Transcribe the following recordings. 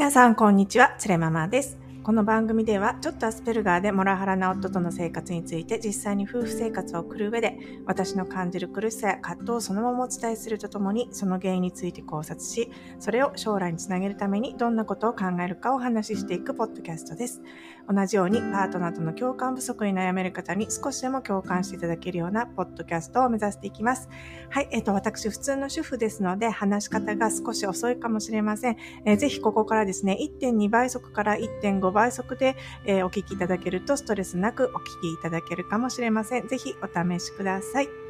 皆さん、こんにちは。つれママです。この番組では、ちょっとアスペルガーでモラハラな夫との生活について実際に夫婦生活を送る上で、私の感じる苦しさや葛藤をそのままお伝えするとともに、その原因について考察し、それを将来につなげるためにどんなことを考えるかをお話ししていくポッドキャストです。同じように、パートナーとの共感不足に悩める方に少しでも共感していただけるようなポッドキャストを目指していきます。はい、えっ、と、私、普通の主婦ですので、話し方が少し遅いかもしれません。えー、ぜひここからですね、1.2倍速から1.5倍速で、えー、お聞きいただけるとストレスなくお聞きいただけるかもしれません。ぜひお試しください。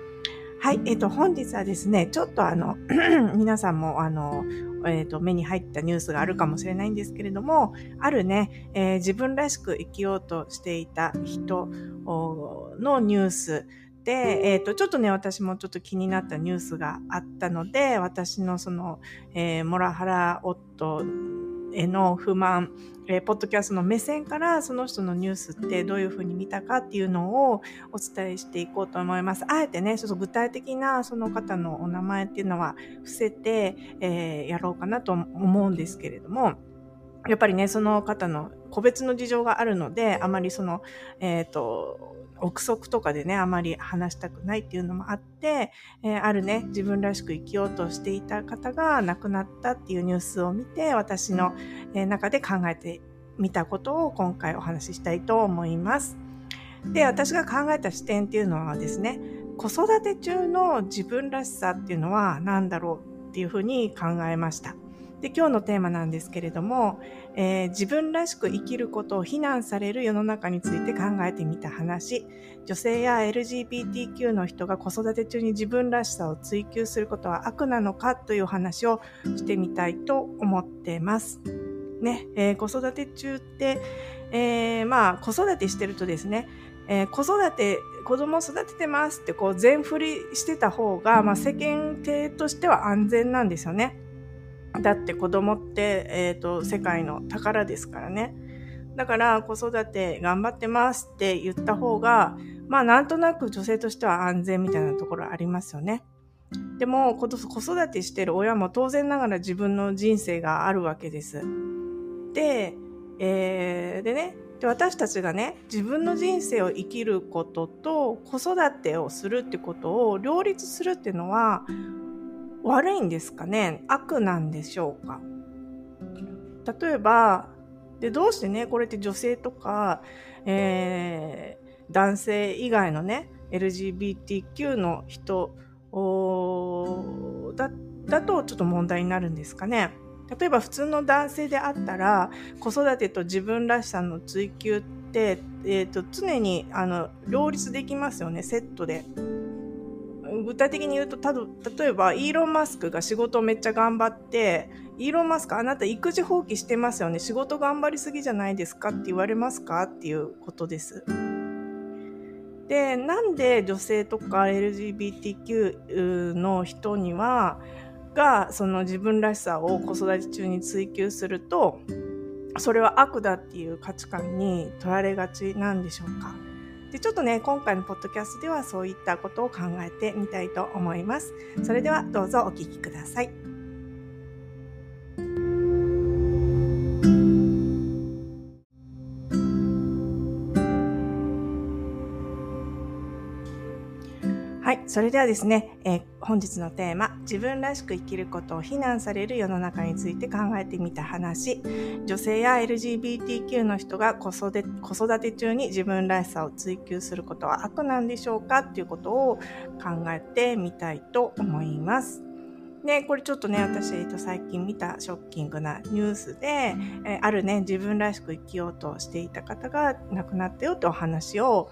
はい、えっ、ー、と、本日はですね、ちょっとあの、皆さんもあの、えっ、ー、と、目に入ったニュースがあるかもしれないんですけれども、あるね、えー、自分らしく生きようとしていた人のニュースで、えっ、と、ちょっとね、私もちょっと気になったニュースがあったので、私のその、えー、モラハラ夫への不満、えー、ポッドキャストの目線からその人のニュースってどういうふうに見たかっていうのをお伝えしていこうと思います。あえてね、ちょっと具体的なその方のお名前っていうのは伏せて、えー、やろうかなと思うんですけれども、やっぱりね、その方の個別の事情があるので、あまりその、えっ、ー、と、憶測とかでね、あまり話したくないっていうのもあって、えー、あるね、自分らしく生きようとしていた方が亡くなったっていうニュースを見て、私の中で考えてみたことを今回お話ししたいと思います。で、私が考えた視点っていうのはですね、子育て中の自分らしさっていうのは何だろうっていうふうに考えました。で今日のテーマなんですけれども、えー、自分らしく生きることを非難される世の中について考えてみた話女性や LGBTQ の人が子育て中に自分らしさを追求することは悪なのかという話をしてみたいと思ってます。ね、えー、子育て中って、えー、まあ子育てしてるとですね、えー、子育て、子供を育ててますってこう全振りしてた方が、まあ世間体としては安全なんですよね。だって子供って、え、ー、と、世界の宝ですからね。だから子育て頑張ってますって言った方が、まあなんとなく女性としては安全みたいなところありますよね。でも子育てしてる親も当然ながら自分の人生があるわけです。で、えー、でね、で私たちがね自分の人生を生きることと子育てをするってことを両立するっていうのは悪いんですかね？悪なんでしょうか？例えば、で、どうしてね、これって女性とか、えー、男性以外のね、LGBTQ の人だだとちょっと問題になるんですかね？例えば普通の男性であったら子育てと自分らしさの追求って、えーと常にあの両立できますよねセットで。具体的に言うとた例えばイーロン・マスクが仕事をめっちゃ頑張ってイーロン・マスクあなた育児放棄してますよね。仕事頑張りすぎじゃないですかって言われますか？っていうことです。でなんで女性とか LGBTQ の人にはがその自分らしさを子育て中に追求するとそれは悪だっていう価値観に取られがちなんでしょうか？で、ちょっとね、今回のポッドキャストではそういったことを考えてみたいと思います。それではどうぞお聞きください。それではですね、えー、本日のテーマ、自分らしく生きることを非難される世の中について考えてみた話、女性や LGBTQ の人が子育て子育て中に自分らしさを追求することは悪なんでしょうか？っていうことを考えてみたいと思います。ね、これちょっとね、私、えっと、最近見たショッキングなニュースで、えあるね、自分らしく生きようとしていた方が亡くなったよってお話を、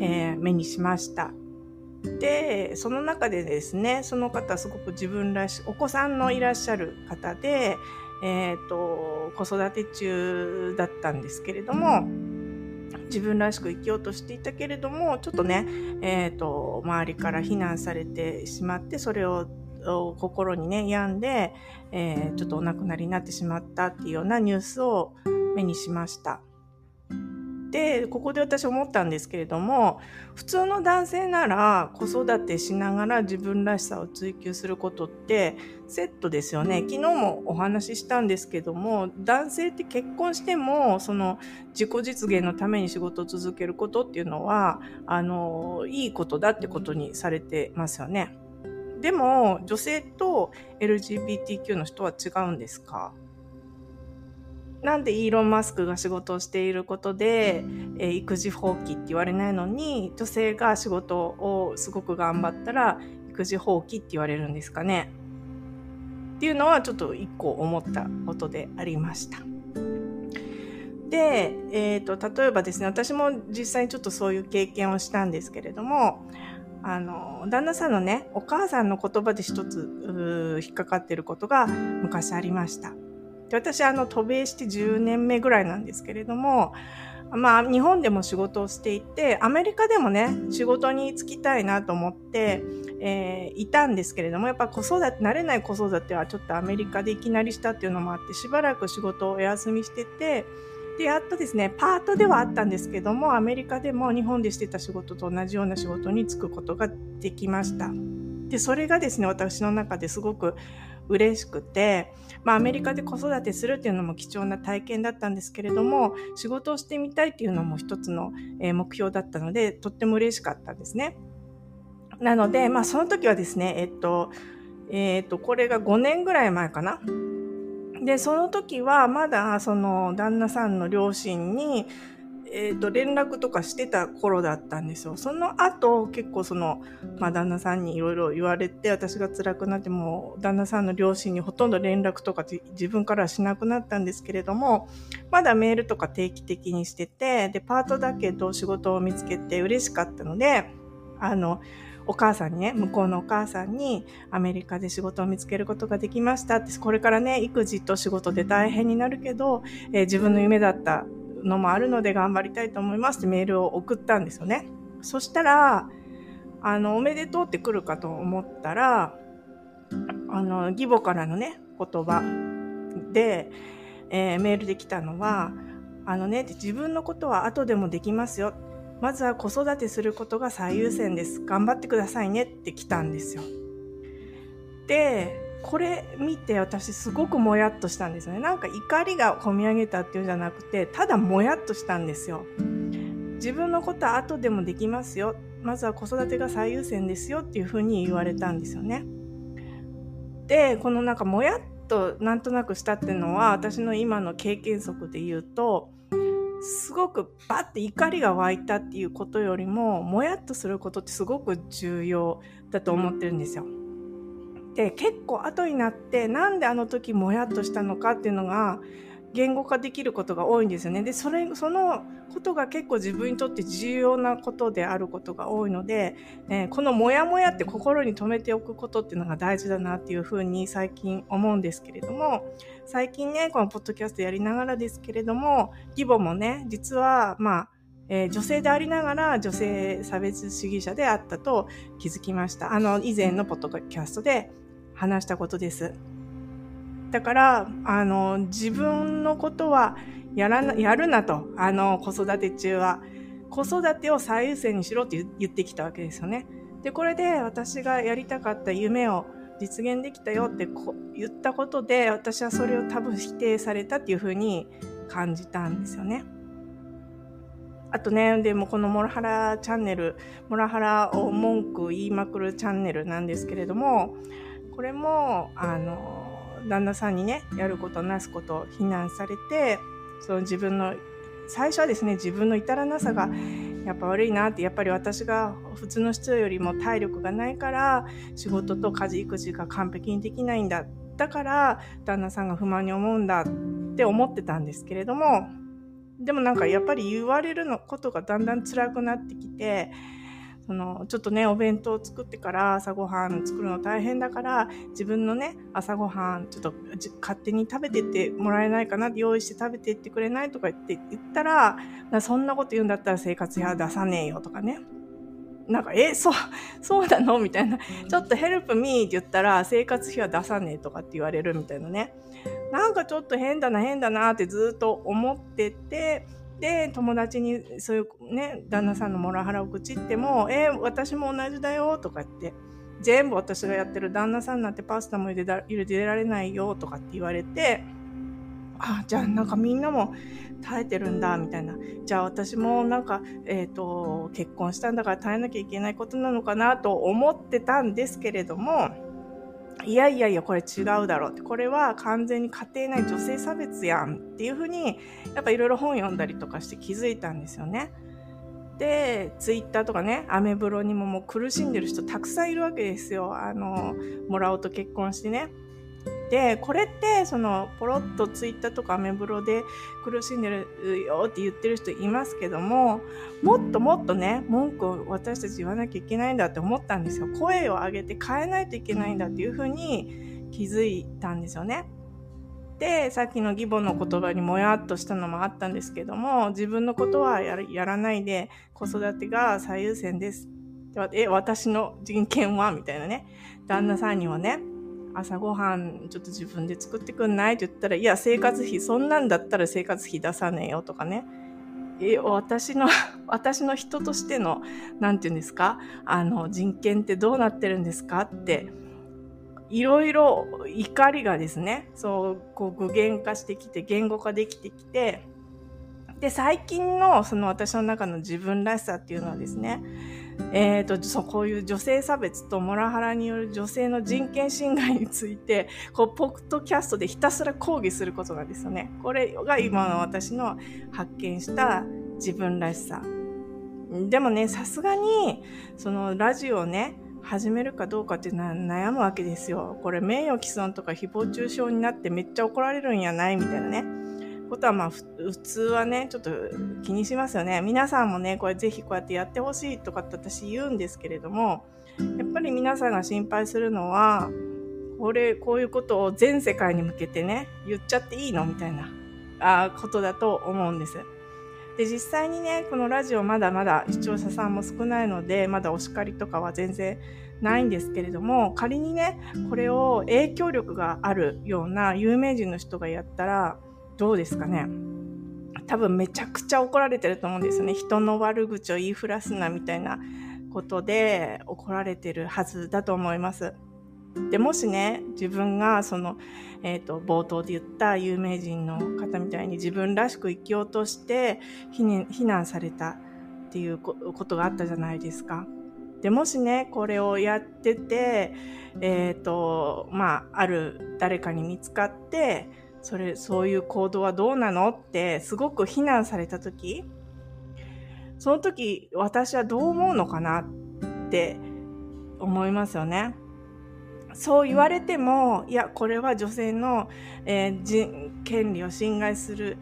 えー、目にしました。でその中でですねその方すごく自分らしいお子さんのいらっしゃる方で、えーと、子育て中だったんですけれども自分らしく生きようとしていたけれどもちょっとね、えーと、周りから非難されてしまってそれを心にね病んで、えー、ちょっとお亡くなりになってしまったっていうようなニュースを目にしました。でここで私思ったんですけれども普通の男性なら子育てしながら自分らしさを追求することってセットですよね。昨日もお話ししたんですけども男性って結婚してもその自己実現のために仕事を続けることっていうのはあのいいことだってことにされてますよね。でも女性と LGBTQ の人は違うんですか？なんでイーロン・マスクが仕事をしていることで、えー、育児放棄って言われないのに女性が仕事をすごく頑張ったら育児放棄って言われるんですかねっていうのはちょっと一個思ったことでありました。で、えーと、例えばですね私も実際にちょっとそういう経験をしたんですけれどもあの旦那さんのねお母さんの言葉で一つ引っかかってることが昔ありました。で私あの渡米して10年目ぐらいなんですけれどもまあ日本でも仕事をしていてアメリカでもね仕事に就きたいなと思って、えー、いたんですけれどもやっぱ子育て慣れない子育てはちょっとアメリカでいきなりしたっていうのもあってしばらく仕事をお休みしててでやっとですねパートではあったんですけどもアメリカでも日本でしてた仕事と同じような仕事に就くことができました。でそれがですね私の中ですごく嬉しくて、まあ、アメリカで子育てするっていうのも貴重な体験だったんですけれども仕事をしてみたいっていうのも一つの目標だったのでとっても嬉しかったんですね。なので、まあ、その時はですね、えっと、えっと、これが5年ぐらい前かな。で、その時はまだその旦那さんの両親にえーと、連絡とかしてた頃だったんですよ。その後結構その、まあ、旦那さんにいろいろ言われて私が辛くなっても旦那さんの両親にほとんど連絡とか自分からはしなくなったんですけれどもまだメールとか定期的にしててでパートだけど仕事を見つけて嬉しかったのであのお母さんにね、向こうのお母さんにアメリカで仕事を見つけることができましたって、これからね、育児と仕事で大変になるけど、えー、自分の夢だったのもあるので頑張りたいと思いますってメールを送ったんですよね。そしたら、あの、おめでとうって来るかと思ったら、あの、義母からのね、言葉で、えー、メールで来たのは、あのね、自分のことは後でもできますよ。まずは子育てすることが最優先です。頑張ってくださいねって来たんですよ。で、これ見て私すごくもやっとしたんですよね。なんか怒りがこみ上げたっていうんじゃなくて、ただもやっとしたんですよ。自分のことは後でもできますよ。まずは子育てが最優先ですよっていうふうに言われたんですよね。で、このなんかもやっとなんとなくしたっていうのは私の今の経験則で言うと、すごくバッて怒りが湧いたっていうことよりも、もやっとすることってすごく重要だと思ってるんですよ。って結構後になってなんであの時もやっとしたのかっていうのが言語化できることが多いんですよね。で、それ、そのことが結構自分にとって重要なことであることが多いので、えー、このモヤモヤって心に留めておくことっていうのが大事だなっていうふうに最近思うんですけれども、最近ね、このポッドキャストやりながらですけれども、義母もね、実は、まあ、えー、女性でありながら女性差別主義者であったと気づきました。あの、以前のポッドキャストで話したことです。だから、あの、自分のことはやらな、やるなと、あの、子育て中は。子育てを最優先にしろって言ってきたわけですよね。で、これで私がやりたかった夢を実現できたよって言ったことで、私はそれを多分否定されたっていうふうに感じたんですよね。あとね、でもこのモラハラチャンネル、モラハラを文句言いまくるチャンネルなんですけれども、これもあの旦那さんにねやることなすことを非難されてその自分の最初はですね自分の至らなさがやっぱ悪いなってやっぱり私が普通の人よりも体力がないから仕事と家事育児が完璧にできないんだだから旦那さんが不満に思うんだって思ってたんですけれどもでもなんかやっぱり言われるのことがだんだん辛くなってきてそのちょっとねお弁当を作ってから朝ごはん作るの大変だから自分のね朝ごはんちょっと勝手に食べてってもらえないかな用意して食べてってくれないとか言って言ったらそんなこと言うんだったら生活費は出さねえよとかねなんか、え、そう、そうなの？みたいな。ちょっとヘルプミーって言ったら生活費は出さねえとかって言われるみたいなね。なんかちょっと変だな、変だなってずっと思ってて、で、友達にそういうね、旦那さんのモラハラを愚痴っても、えー、私も同じだよとか言って、全部私がやってる旦那さんなんてパスタも茹でだ茹でられないよとかって言われて、あ、じゃあなんかみんなも耐えてるんだ、みたいな。じゃあ私もなんか、えっ、ー、と、結婚したんだから耐えなきゃいけないことなのかなと思ってたんですけれども、いやいやいや、これ違うだろうって。これは完全に家庭内女性差別やんっていうふうに、やっぱいろいろ本読んだりとかして気づいたんですよね。で、ツイッターとかね、アメブロにももう苦しんでる人たくさんいるわけですよ。あの、もらおうと結婚してね。で、これって、その、ポロッとツイッターとかアメブロで苦しんでるよって言ってる人いますけども、もっともっとね、文句を私たち言わなきゃいけないんだって思ったんですよ。声を上げて変えないといけないんだっていうふうに気づいたんですよね。で、さっきの義母の言葉にもやっとしたのもあったんですけども、自分のことはやらないで子育てが最優先です。え、私の人権は？みたいなね。旦那さんにはね、朝ごはんちょっと自分で作ってくんないって言ったら、いや、生活費、そんなんだったら生活費出さねえよとかね。え、私の、私の人としての、なんて言うんですか？あの、人権ってどうなってるんですか？って、いろいろ怒りがですね、そう、こう具現化してきて、言語化できてきて、で、最近のその私の中の自分らしさっていうのはですね、え、ー、と、そう、こういう女性差別とモラハラによる女性の人権侵害について、こう、ポッドキャストでひたすら抗議することなんですよね。これが今の私の発見した自分らしさ。でもね、さすがに、そのラジオをね、始めるかどうかって悩むわけですよ。これ名誉毀損とか誹謗中傷になってめっちゃ怒られるんやない？みたいなね。ことはまあ普通はね、ちょっと気にしますよね。皆さんもね、これぜひこうやってやってほしいとかって私言うんですけれども、やっぱり皆さんが心配するのは、これ、こういうことを全世界に向けてね、言っちゃっていいのみたいなあことだと思うんです。で、実際にね、このラジオまだまだ視聴者さんも少ないので、まだお叱りとかは全然ないんですけれども、仮にね、これを影響力があるような有名人の人がやったら、どうですかね？多分めちゃくちゃ怒られてると思うんですよね。人の悪口を言いふらすなみたいなことで怒られてるはずだと思います。で、もしね、自分がその、え、ー、と、冒頭で言った有名人の方みたいに自分らしく生きようとして非難されたっていうことがあったじゃないですか。で、もしね、これをやってて、え、ー、と、まあ、ある誰かに見つかって、それ、そういう行動はどうなの？ってすごく非難された時、その時私はどう思うのかなって思いますよね。そう言われても、いや、これは女性の、えー、権利を侵害する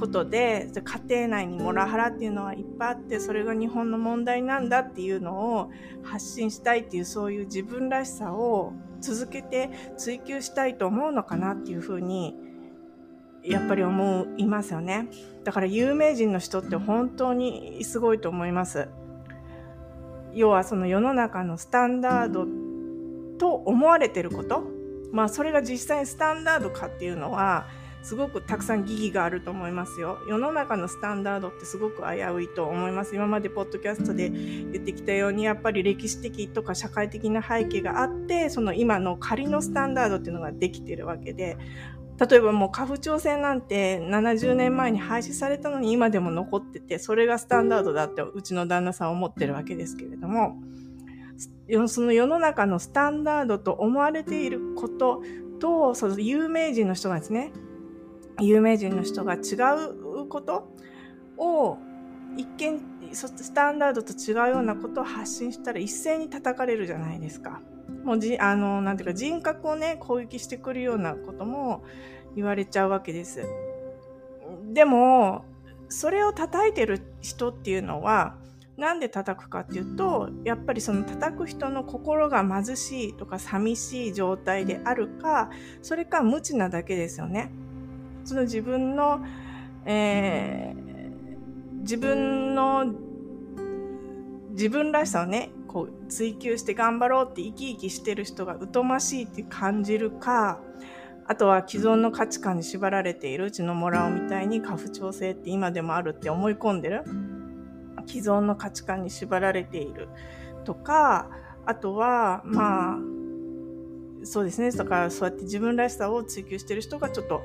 ことで、家庭内にモラハラっていうのはいっぱいあって、それが日本の問題なんだっていうのを発信したいっていう、そういう自分らしさを続けて追求したいと思うのかなっていうふうにやっぱり思いますよね。だから有名人の人って本当にすごいと思います。要はその世の中のスタンダードと思われてること。まあそれが実際にスタンダードかっていうのはすごくたくさん疑義があると思いますよ。世の中のスタンダードってすごく危ういと思います。今までポッドキャストで言ってきたように、やっぱり歴史的とか社会的な背景があって、その今の仮のスタンダードっていうのができてるわけで、例えばもう家父長制なんて70年前に廃止されたのに今でも残ってて、それがスタンダードだってうちの旦那さん思ってるわけですけれども、その世の中のスタンダードと思われていることと、その有名人の人がですね、有名人の人が違うことを一見スタンダードと違うようなことを発信したら一斉に叩かれるじゃないですか。もうじ、あの、なんていうか人格をね、攻撃してくるようなことも言われちゃうわけです。でも、それを叩いてる人っていうのは、なんで叩くかっていうと、やっぱりその叩く人の心が貧しいとか寂しい状態であるか、それか無知なだけですよね。その自分の、えー、自分の自分らしさをね、こう追求して頑張ろうって生き生きしてる人が疎ましいって感じるか、あとは既存の価値観に縛られているうちのモラオみたいに家父長制って今でもあるって思い込んでる既存の価値観に縛られているとか、あとは、まあ、そうですね。だからそうやって自分らしさを追求してる人がちょっと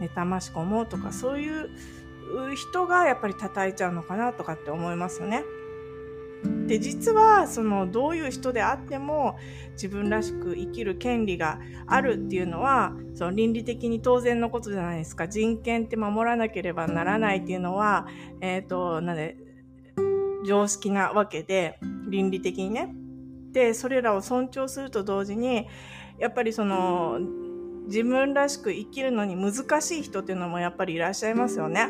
妬ましく思うとか、そういう人がやっぱり叩いちゃうのかなとかって思いますよね。で実はそのどういう人であっても自分らしく生きる権利があるっていうのはその倫理的に当然のことじゃないですか人権って守らなければならないっていうのは、えっ、ー、となんで常識なわけで倫理的にねでそれらを尊重すると同時にやっぱりその自分らしく生きるのに難しい人っていうのもやっぱりいらっしゃいますよね。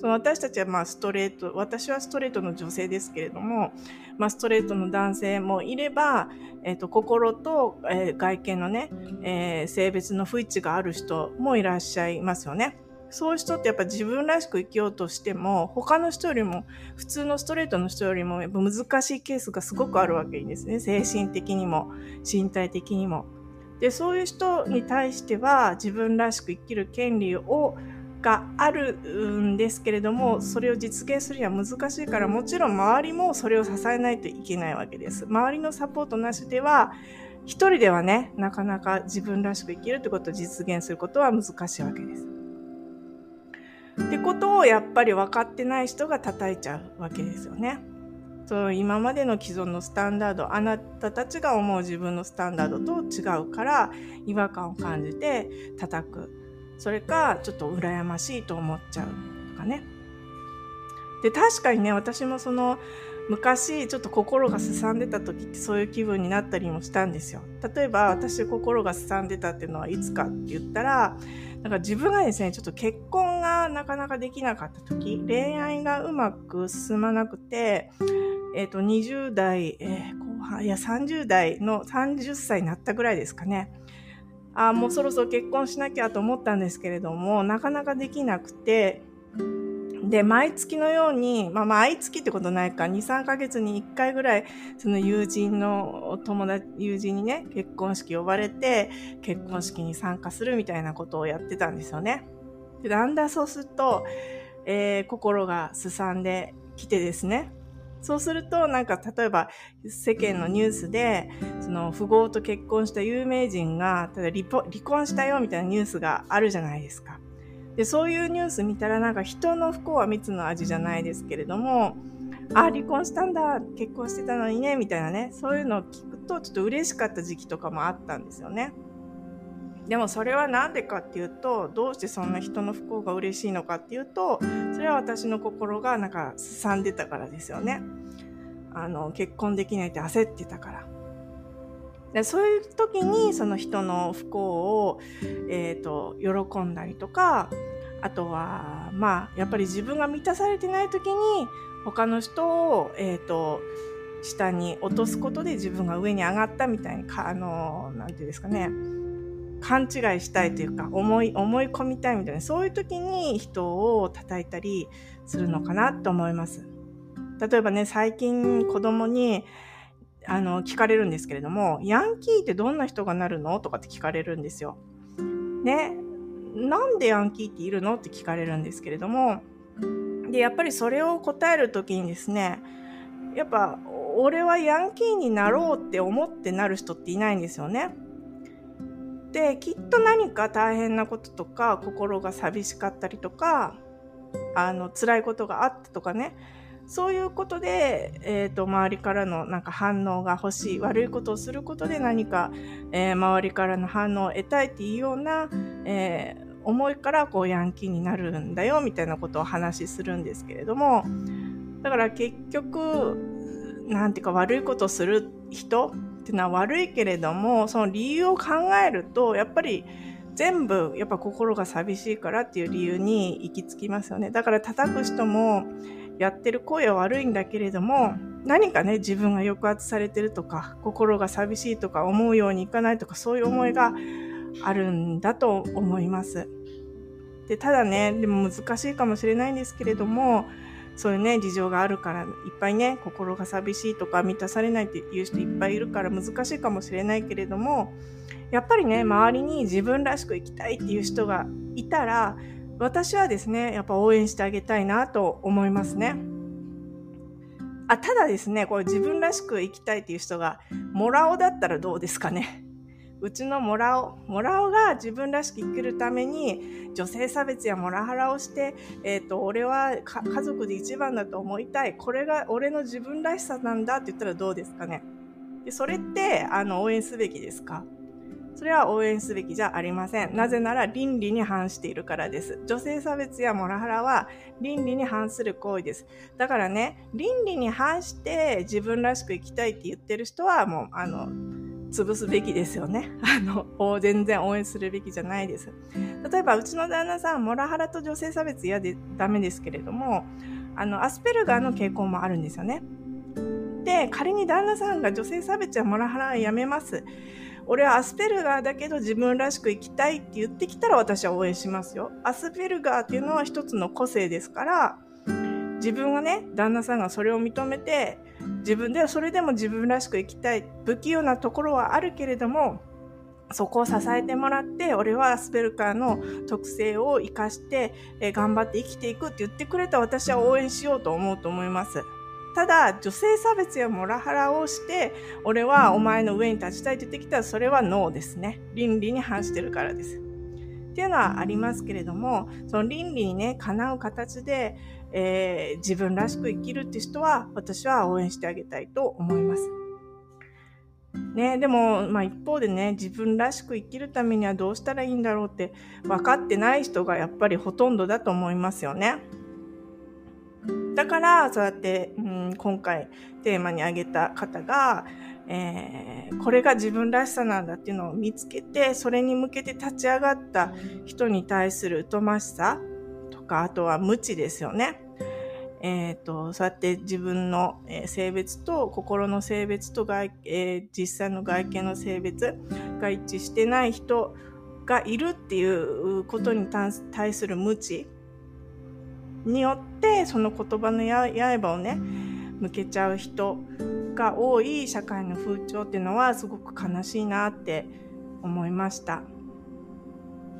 その私たちはまあストレート、私はストレートの女性ですけれども、まあ、ストレートの男性もいれば、え、ー、と、心と、えー、外見のね、えー、性別の不一致がある人もいらっしゃいますよね。そういう人ってやっぱ自分らしく生きようとしても、他の人よりも、普通のストレートの人よりも、やっぱ難しいケースがすごくあるわけですね。精神的にも、身体的にも。で、そういう人に対しては、自分らしく生きる権利をがあるんですけれども、それを実現するには難しいから、もちろん周りもそれを支えないといけないわけです。周りのサポートなしでは、一人ではね、なかなか自分らしく生きるってことを実現することは難しいわけです。ってことをやっぱり分かってない人が叩いちゃうわけですよね。そう今までの既存のスタンダードあなたたちが思う自分のスタンダードと違うから違和感を感じて叩くそれかちょっと羨ましいと思っちゃうとかね。で、確かにね、私もその昔ちょっと心がすさんでた時ってそういう気分になったりもしたんですよ。例えば私心がすさんでたっていうのはいつかって言ったら、なんか自分がですね、ちょっと結婚がなかなかできなかった時、恋愛がうまく進まなくて、えっ、ー、と、20代、えー、後半、いや30代の30歳になったぐらいですかね。あもうそろそろ結婚しなきゃと思ったんですけれども、なかなかできなくて、で、毎月のように、まあ、毎月ってことないか、2、3ヶ月に1回ぐらい、その友人の友達、友人にね、結婚式呼ばれて、結婚式に参加するみたいなことをやってたんですよね。で、だんだんそうすると、えー、心がすさんできてですね、そうすると、なんか、例えば、世間のニュースで、その、富豪と結婚した有名人が、ただ離婚したよみたいなニュースがあるじゃないですか。で、そういうニュース見たら、なんか、人の不幸は蜜の味じゃないですけれども、あ、離婚したんだ、結婚してたのにね、みたいなね、そういうのを聞くと、ちょっと嬉しかった時期とかもあったんですよね。でもそれは何でかっていうとどうしてそんな人の不幸が嬉しいのかっていうとそれは私の心がなんかすさんでたからですよね。あの結婚できないって焦ってたから。でそういう時にその人の不幸を、えーと、喜んだりとかあとはまあやっぱり自分が満たされてない時に他の人を、えーと、下に落とすことで自分が上に上がったみたいにかあのなんていうんですかね勘違いしたいというか思い思い込みたいみたいなそういう時に人を叩いたりするのかなと思います。例えばね最近子供にあの聞かれるんですけれどもヤンキーってどんな人がなるのとかって聞かれるんですよ。ねなんでヤンキーっているのって聞かれるんですけれどもでやっぱりそれを答える時にですねやっぱ俺はヤンキーになろうって思ってなる人っていないんですよね。できっと何か大変なこととか心が寂しかったりとかあの辛いことがあったとかね。そういうことで、えーと、周りからのなんか反応が欲しい悪いことをすることで何か、えー、周りからの反応を得たいっていうような、えー、思いからこうヤンキーになるんだよみたいなことを話しするんですけれども。だから結局なんていうか悪いことをする人っていうのは悪いけれどもその理由を考えるとやっぱり全部やっぱ心が寂しいからっていう理由に行き着きますよねだから叩く人もやってる声は悪いんだけれども何かね自分が抑圧されてるとか心が寂しいとか思うようにいかないとかそういう思いがあるんだと思います。でただねでも難しいかもしれないんですけれどもそういうね、事情があるから、いっぱいね、心が寂しいとか満たされないっていう人いっぱいいるから難しいかもしれないけれども、やっぱりね、周りに自分らしく生きたいっていう人がいたら、私はですね、やっぱ応援してあげたいなと思いますね。あ、ただですね、これ自分らしく生きたいっていう人が、モラオだったらどうですかね。うちのモラオ、モラオが自分らしく生きるために、女性差別やモラハラをして、えっ、ー、と、俺は家族で一番だと思いたい。これが俺の自分らしさなんだって言ったらどうですかね。でそれって、あの、応援すべきですか？それは応援すべきじゃありません。なぜなら倫理に反しているからです。女性差別やモラハラは倫理に反する行為です。だからね、倫理に反して自分らしく生きたいって言ってる人はもう、あの、潰すべきですよね。あの、全然応援するべきじゃないです。例えば、うちの旦那さん、モラハラと女性差別嫌でダメですけれども、あの、アスペルガーの傾向もあるんですよね。で、仮に旦那さんが女性差別やモラハラはやめます。俺はアスペルガーだけど自分らしく生きたいって言ってきたら私は応援しますよ。アスペルガーっていうのは一つの個性ですから、自分がね、旦那さんがそれを認めて、自分ではそれでも自分らしく生きたい、不器用なところはあるけれども、そこを支えてもらって、俺はアスペルガーの特性を活かして、え頑張って生きていくって言ってくれた私は応援しようと思うと思います。ただ、女性差別やモラハラをして、俺はお前の上に立ちたいって言ってきたら、それはノーですね。倫理に反してるからです。っていうのはありますけれども、その倫理にね、かなう形で、えー、自分らしく生きるって人は、私は応援してあげたいと思います。ね、でも、まあ一方でね、自分らしく生きるためにはどうしたらいいんだろうって分かってない人がやっぱりほとんどだと思いますよね。だから、そうやって、うん、今回テーマに挙げた方が、えー、これが自分らしさなんだっていうのを見つけて、それに向けて立ち上がった人に対する疎ましさとか、あとは無知ですよね。えっ、ー、と、そうやって自分の性別と心の性別と外、えー、実際の外見の性別が一致してない人がいるっていうことに対する無知によってその言葉の刃をね向けちゃう人が多い社会の風潮っていうのはすごく悲しいなって思いました。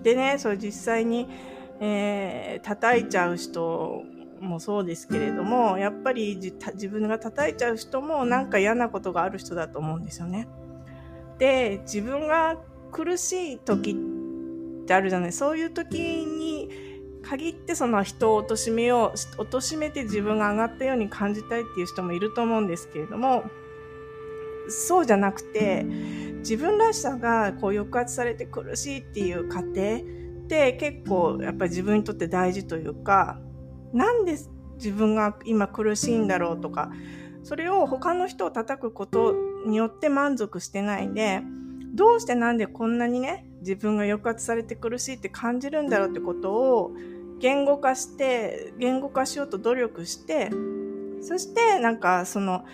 でね、それ実際に、えー、叩いちゃう人もそうですけれども、やっぱり自分が叩いちゃう人もなんか嫌なことがある人だと思うんですよね。で、自分が苦しい時ってあるじゃない。そういう時に限ってその人を貶めよう、貶めて自分が上がったように感じたいっていう人もいると思うんですけれども、そうじゃなくて、自分らしさがこう抑圧されて苦しいっていう過程って結構やっぱり自分にとって大事というか、なんで自分が今苦しいんだろうとか、それを他の人を叩くことによって満足してないで、どうしてなんでこんなにね、自分が抑圧されて苦しいって感じるんだろうってことを言語化して、言語化しようと努力して、そしてなんかその、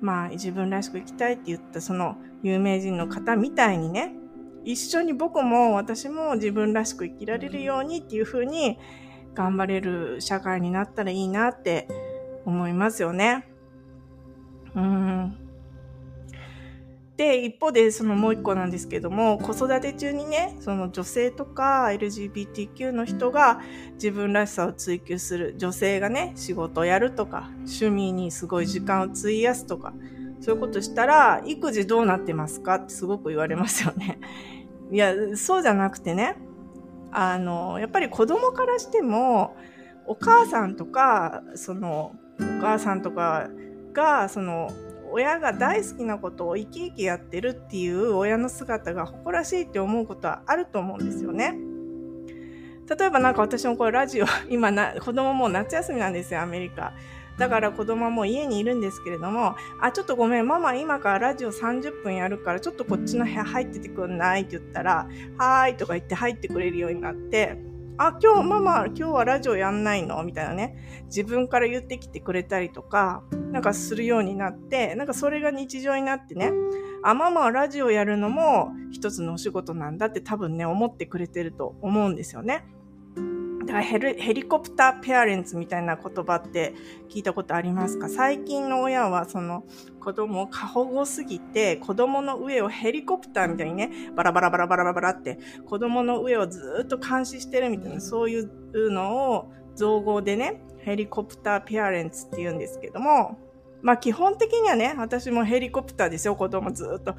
まあ自分らしく生きたいって言ったその有名人の方みたいにね、一緒に僕も私も自分らしく生きられるようにっていうふうに頑張れる社会になったらいいなって思いますよね。うん。で、一方でそのもう一個なんですけども、子育て中にね、その女性とか LGBTQ の人が自分らしさを追求する、女性がね、仕事をやるとか、趣味にすごい時間を費やすとか、そういうことしたら、育児どうなってますか？ってすごく言われますよね。いや、そうじゃなくてね、あの、やっぱり子供からしても、お母さんとか、その、お母さんとかが、その、親が大好きなことを生き生きやってるっていう親の姿が誇らしいって思うことはあると思うんですよね。例えばなんか私もこれラジオ、今な、子供も夏休みなんですよ、アメリカ。だから子供はもう家にいるんですけれども、あ、ちょっとごめん、ママ今からラジオ30分やるから、ちょっとこっちの部屋入っててくんない？って言ったら、はーいとか言って入ってくれるようになって、あ、今日ママ、今日はラジオやんないの？みたいなね。自分から言ってきてくれたりとか、なんかするようになって、なんかそれが日常になってね、あ、ママはラジオやるのも一つのお仕事なんだって多分ね、思ってくれてると思うんですよね。ヘリコプターペアレンツみたいな言葉って聞いたことありますか？最近の親はその子供を過保護すぎて子供の上をヘリコプターみたいにね、バラバラバラバラバラって子供の上をずっと監視してるみたいなそういうのを造語でね、ヘリコプターペアレンツって言うんですけども、まあ基本的にはね、私もヘリコプターですよ、子供ずっと。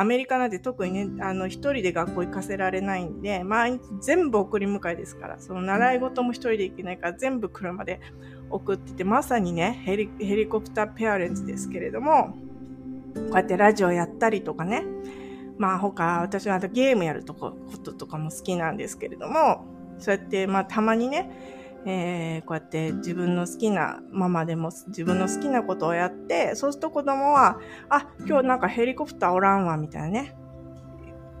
アメリカなんて特にね、あの、一人で学校行かせられないんで、毎日全部送り迎えですから、その習い事も一人で行けないから全部車で送ってて、まさにね、ヘリヘリコプターペアレンツですけれども、こうやってラジオやったりとかね、まあ他、私はゲームやるとこととかも好きなんですけれども、そうやってまあたまにね、えー、こうやって自分の好きなママでも自分の好きなことをやって、そうすると子供は、あ、今日なんかヘリコプターおらんわ、みたいなね。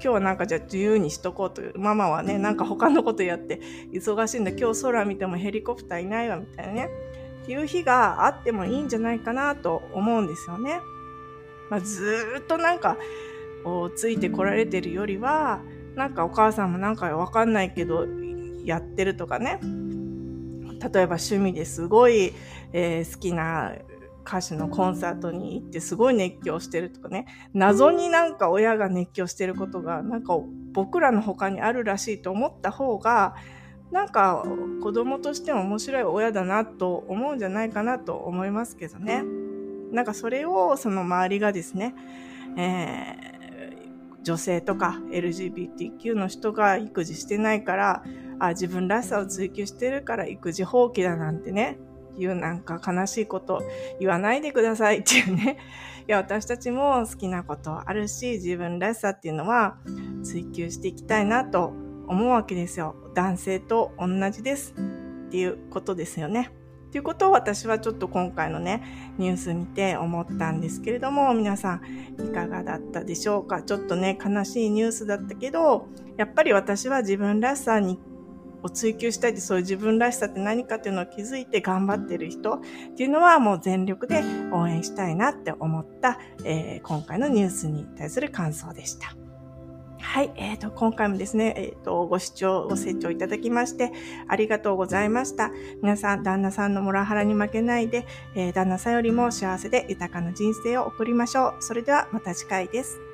今日はなんかじゃあ自由にしとこうという。ママはね、なんか他のことやって忙しいんだ。今日空見てもヘリコプターいないわ、みたいなね。っていう日があってもいいんじゃないかなと思うんですよね。まあ、ずっとなんか、ついてこられてるよりは、なんかお母さんもなんかわかんないけど、やってるとかね。例えば趣味ですごい、えー、好きな歌手のコンサートに行ってすごい熱狂してるとかね、謎になんか親が熱狂してることがなんか僕らの他にあるらしいと思った方が、なんか子供としても面白い親だなと思うんじゃないかなと思いますけどね。なんかそれをその周りがですね、えー、女性とか LGBTQ の人が育児してないから、あ、自分らしさを追求してるから育児放棄だなんてね、いうなんか悲しいこと言わないでくださいっていうね。いや、私たちも好きなことあるし、自分らしさっていうのは追求していきたいなと思うわけですよ。男性と同じですっていうことですよね。ということを私はちょっと今回のね、ニュース見て思ったんですけれども、皆さんいかがだったでしょうか？ちょっとね、悲しいニュースだったけど、やっぱり私は自分らしさにを追求したいってそういう自分らしさって何かっていうのを気づいて頑張ってる人っていうのはもう全力で応援したいなって思った、えー、今回のニュースに対する感想でした。はい、えーと、今回もですね、えーと、ご視聴、ご清聴いただきましてありがとうございました。皆さん、旦那さんのモラハラに負けないで、えー、旦那さんよりも幸せで豊かな人生を送りましょう。それではまた次回です。